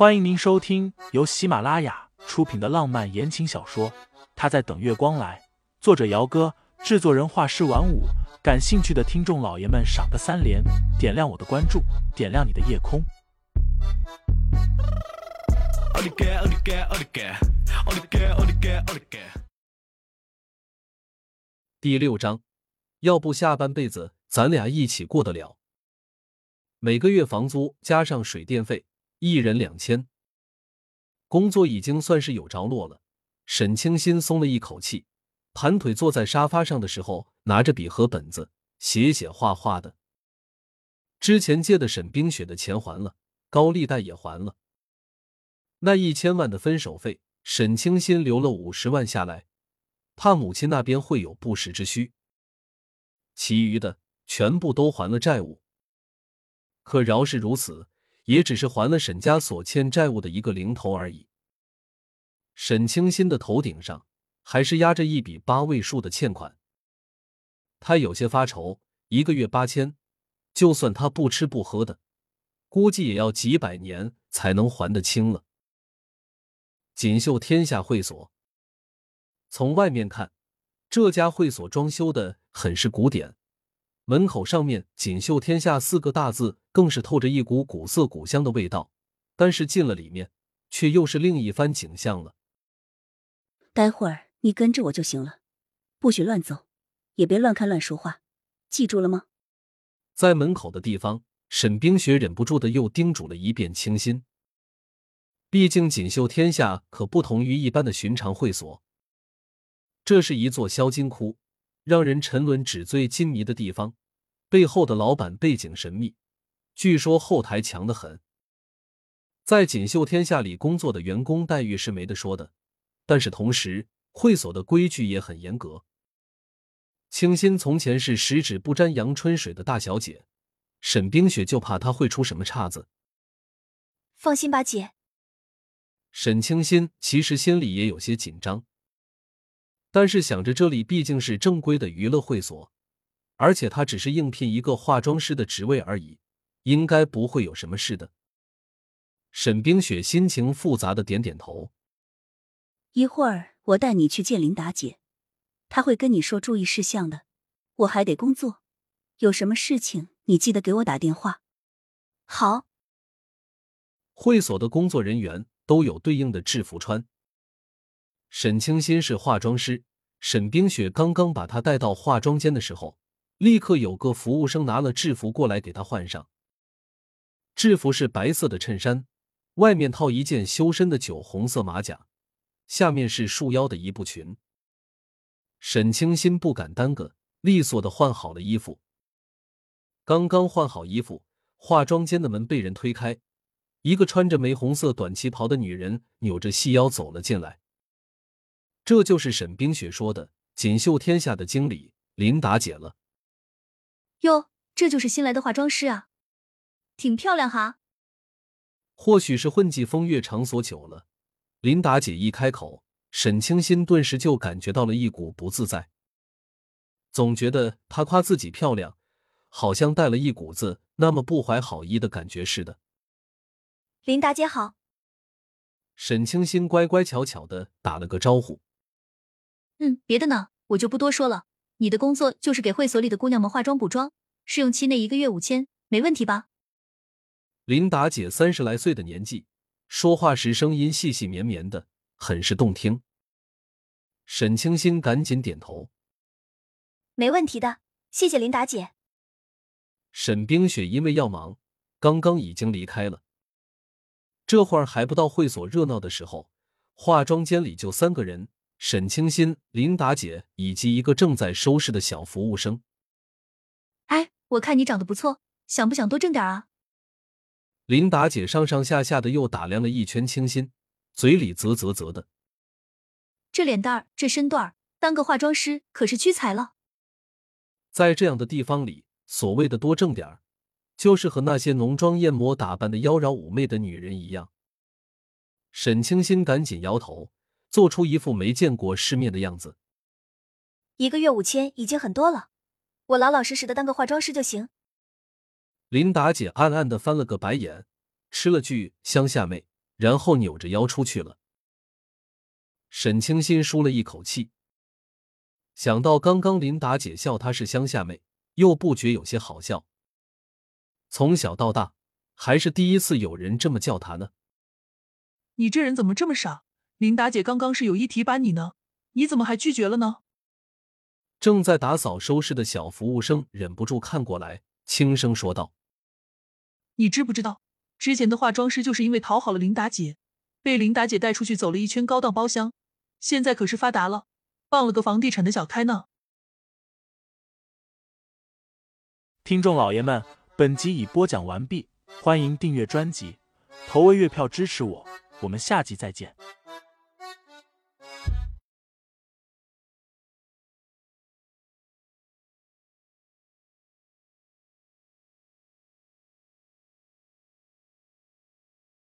欢迎您收听由喜马拉雅出品的浪漫言情小说《他在等月光来》，作者：姚哥，制作人：画师晚舞。感兴趣的听众老爷们，赏个三连，点亮我的关注，点亮你的夜空。第六章，要不下半辈子咱俩一起过得了？每个月房租加上水电费，一人两千。工作已经算是有着落了，沈清新松了一口气，盘腿坐在沙发上的时候，拿着笔和本子写写画画的。之前借的沈冰雪的钱还了，高利贷也还了，那一千万的分手费，沈清新留了五十万下来，怕母亲那边会有不时之需，其余的全部都还了债务。可饶是如此，也只是还了沈家所欠债务的一个零头而已。沈清新的头顶上还是压着一笔八位数的欠款，他有些发愁，一个月八千，就算他不吃不喝的，估计也要几百年才能还得清了。锦绣天下会所，从外面看，这家会所装修的很是古典。门口上面“锦绣天下”四个大字，更是透着一股古色古香的味道。但是进了里面，却又是另一番景象了。待会儿你跟着我就行了，不许乱走，也别乱看乱说话，记住了吗？在门口的地方，沈冰雪忍不住的又叮嘱了一遍清新。毕竟锦绣天下可不同于一般的寻常会所，这是一座销金窟，让人沉沦纸醉金迷的地方。背后的老板背景神秘，据说后台强得很。在锦绣天下里工作的员工待遇是没得说的，但是同时会所的规矩也很严格。清新从前是十指不沾阳春水的大小姐，沈冰雪就怕她会出什么岔子。放心吧，姐。沈清新其实心里也有些紧张，但是想着这里毕竟是正规的娱乐会所。而且他只是应聘一个化妆师的职位而已，应该不会有什么事的。沈冰雪心情复杂的点点头。一会儿我带你去见琳达姐，她会跟你说注意事项的。我还得工作，有什么事情你记得给我打电话。好。会所的工作人员都有对应的制服穿。沈清新是化妆师，沈冰雪刚刚把她带到化妆间的时候。立刻有个服务生拿了制服过来给他换上。制服是白色的衬衫，外面套一件修身的酒红色马甲，下面是束腰的一步裙。沈清新不敢耽搁，利索的换好了衣服。刚刚换好衣服，化妆间的门被人推开，一个穿着玫红色短旗袍的女人扭着细腰走了进来。这就是沈冰雪说的锦绣天下的经理林达姐了。哟，这就是新来的化妆师啊，挺漂亮哈。或许是混迹风月场所久了，林达姐一开口，沈清心顿时就感觉到了一股不自在，总觉得她夸自己漂亮，好像带了一股子那么不怀好意的感觉似的。林达姐好。沈清心乖乖巧巧的打了个招呼。嗯，别的呢，我就不多说了。你的工作就是给会所里的姑娘们化妆补妆，试用期内一个月五千，没问题吧？林达姐三十来岁的年纪，说话时声音细细绵绵的，很是动听。沈清心赶紧点头，没问题的，谢谢林达姐。沈冰雪因为要忙，刚刚已经离开了。这会儿还不到会所热闹的时候，化妆间里就三个人。沈清新、琳达姐以及一个正在收拾的小服务生。哎，我看你长得不错，想不想多挣点啊？琳达姐上上下下的又打量了一圈清新，嘴里啧啧啧的。这脸蛋儿，这身段儿，当个化妆师可是屈才了。在这样的地方里，所谓的多挣点儿，就是和那些浓妆艳抹打扮的妖娆妩媚的女人一样。沈清新赶紧摇头。做出一副没见过世面的样子。一个月五千已经很多了，我老老实实的当个化妆师就行。琳达姐暗暗的翻了个白眼，吃了句乡下妹，然后扭着腰出去了。沈清心舒了一口气，想到刚刚琳达姐笑她是乡下妹，又不觉有些好笑。从小到大，还是第一次有人这么叫她呢。你这人怎么这么傻？琳达姐刚刚是有意提拔你呢，你怎么还拒绝了呢？正在打扫收拾的小服务生忍不住看过来，轻声说道：“你知不知道，之前的化妆师就是因为讨好了琳达姐，被琳达姐带出去走了一圈高档包厢。”现在可是发达了，傍了个房地产的小开呢。听众老爷们，本集已播讲完毕，欢迎订阅专辑，投喂月票支持我，我们下集再见。